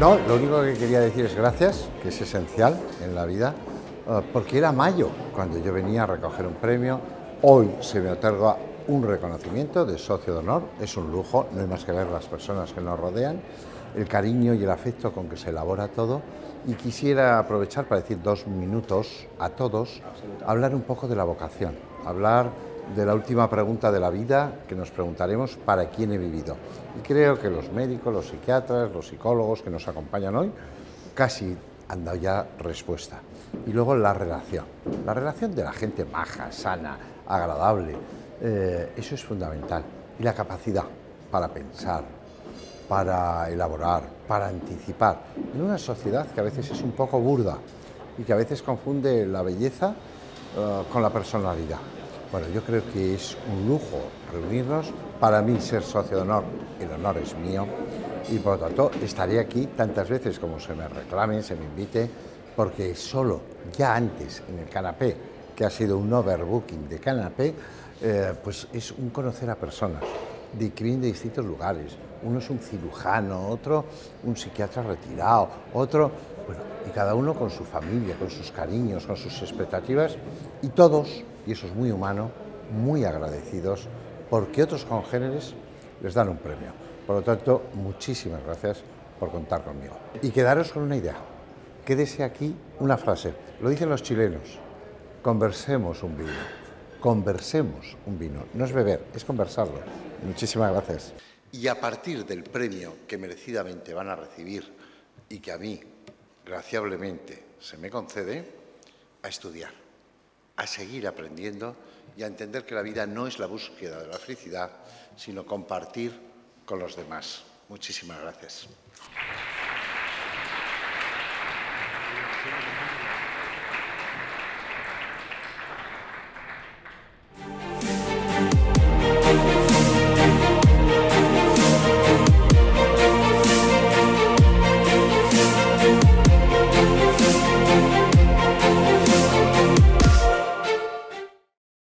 Lo único que quería decir es gracias, que es esencial en la vida, eh, porque era mayo cuando yo venía a recoger un premio. Hoy se me otorga un reconocimiento de socio de honor, es un lujo, no hay más que ver las personas que nos rodean, el cariño y el afecto con que se elabora todo. Y quisiera aprovechar para decir dos minutos a todos, hablar un poco de la vocación, hablar de la última pregunta de la vida que nos preguntaremos para quién he vivido. Y creo que los médicos, los psiquiatras, los psicólogos que nos acompañan hoy casi han dado ya respuesta. Y luego la relación, la relación de la gente maja, sana, agradable, eh, eso es fundamental. Y la capacidad para pensar, para elaborar, para anticipar, en una sociedad que a veces es un poco burda y que a veces confunde la belleza eh, con la personalidad. Bueno, yo creo que es un lujo reunirnos. Para mí ser socio de honor, el honor es mío y por lo tanto estaré aquí tantas veces como se me reclame, se me invite, porque solo ya antes en el canapé, que ha sido un overbooking de canapé, eh, pues es un conocer a personas de distintos lugares. Uno es un cirujano, otro un psiquiatra retirado, otro, bueno, y cada uno con su familia, con sus cariños, con sus expectativas, y todos y eso es muy humano, muy agradecidos porque otros congéneres les dan un premio. Por lo tanto, muchísimas gracias por contar conmigo. Y quedaros con una idea. Quédese aquí una frase. Lo dicen los chilenos. Conversemos un vino. Conversemos un vino. No es beber, es conversarlo. Muchísimas gracias. Y a partir del premio que merecidamente van a recibir y que a mí, graciablemente, se me concede, a estudiar a seguir aprendiendo y a entender que la vida no es la búsqueda de la felicidad, sino compartir con los demás. Muchísimas gracias.